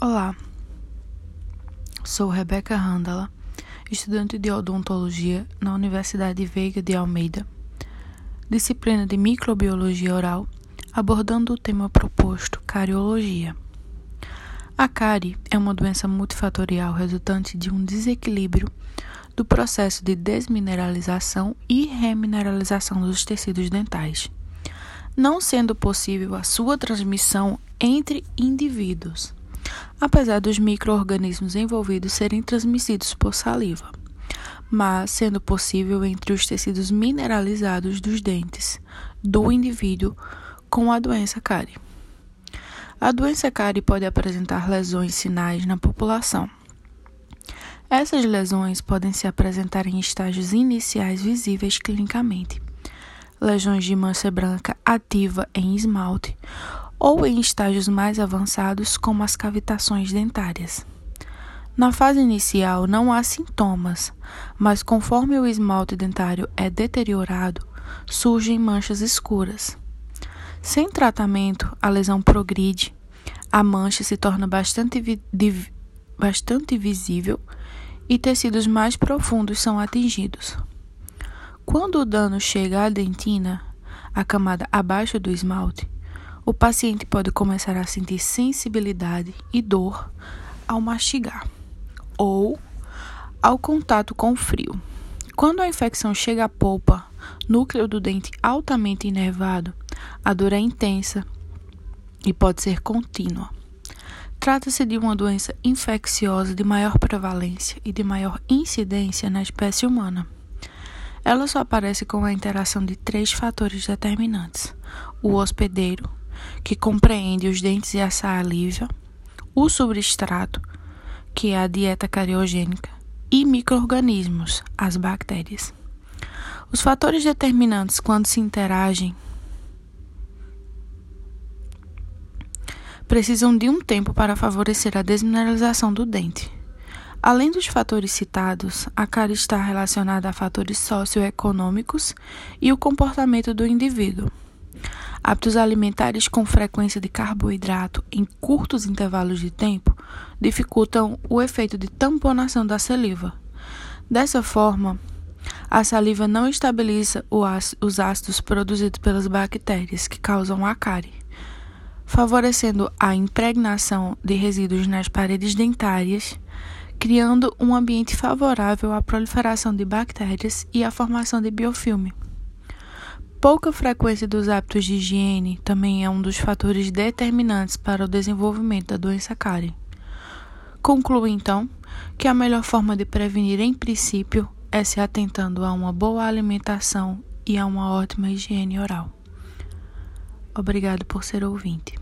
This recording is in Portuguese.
Olá, sou Rebeca Randala, estudante de odontologia na Universidade Veiga de Almeida, disciplina de microbiologia oral, abordando o tema proposto cariologia. A cárie é uma doença multifatorial resultante de um desequilíbrio do processo de desmineralização e remineralização dos tecidos dentais, não sendo possível a sua transmissão entre indivíduos apesar dos microorganismos envolvidos serem transmitidos por saliva, mas sendo possível entre os tecidos mineralizados dos dentes do indivíduo com a doença cárie. A doença cárie pode apresentar lesões sinais na população. Essas lesões podem se apresentar em estágios iniciais visíveis clinicamente. Lesões de mancha branca ativa em esmalte ou em estágios mais avançados, como as cavitações dentárias. Na fase inicial não há sintomas, mas conforme o esmalte dentário é deteriorado, surgem manchas escuras. Sem tratamento, a lesão progride, a mancha se torna bastante, vi bastante visível e tecidos mais profundos são atingidos. Quando o dano chega à dentina, a camada abaixo do esmalte, o paciente pode começar a sentir sensibilidade e dor ao mastigar ou ao contato com o frio. Quando a infecção chega à polpa, núcleo do dente altamente inervado, a dor é intensa e pode ser contínua. Trata-se de uma doença infecciosa de maior prevalência e de maior incidência na espécie humana. Ela só aparece com a interação de três fatores determinantes: o hospedeiro, que compreende os dentes e a saliva, o substrato, que é a dieta cariogênica, e microorganismos, as bactérias. Os fatores determinantes quando se interagem precisam de um tempo para favorecer a desmineralização do dente. Além dos fatores citados, a cárie está relacionada a fatores socioeconômicos e o comportamento do indivíduo. Hábitos alimentares com frequência de carboidrato em curtos intervalos de tempo dificultam o efeito de tamponação da saliva. Dessa forma, a saliva não estabiliza os ácidos produzidos pelas bactérias que causam a cárie, favorecendo a impregnação de resíduos nas paredes dentárias, criando um ambiente favorável à proliferação de bactérias e à formação de biofilme. Pouca frequência dos hábitos de higiene também é um dos fatores determinantes para o desenvolvimento da doença cárie. Concluo então que a melhor forma de prevenir, em princípio, é se atentando a uma boa alimentação e a uma ótima higiene oral. Obrigado por ser ouvinte.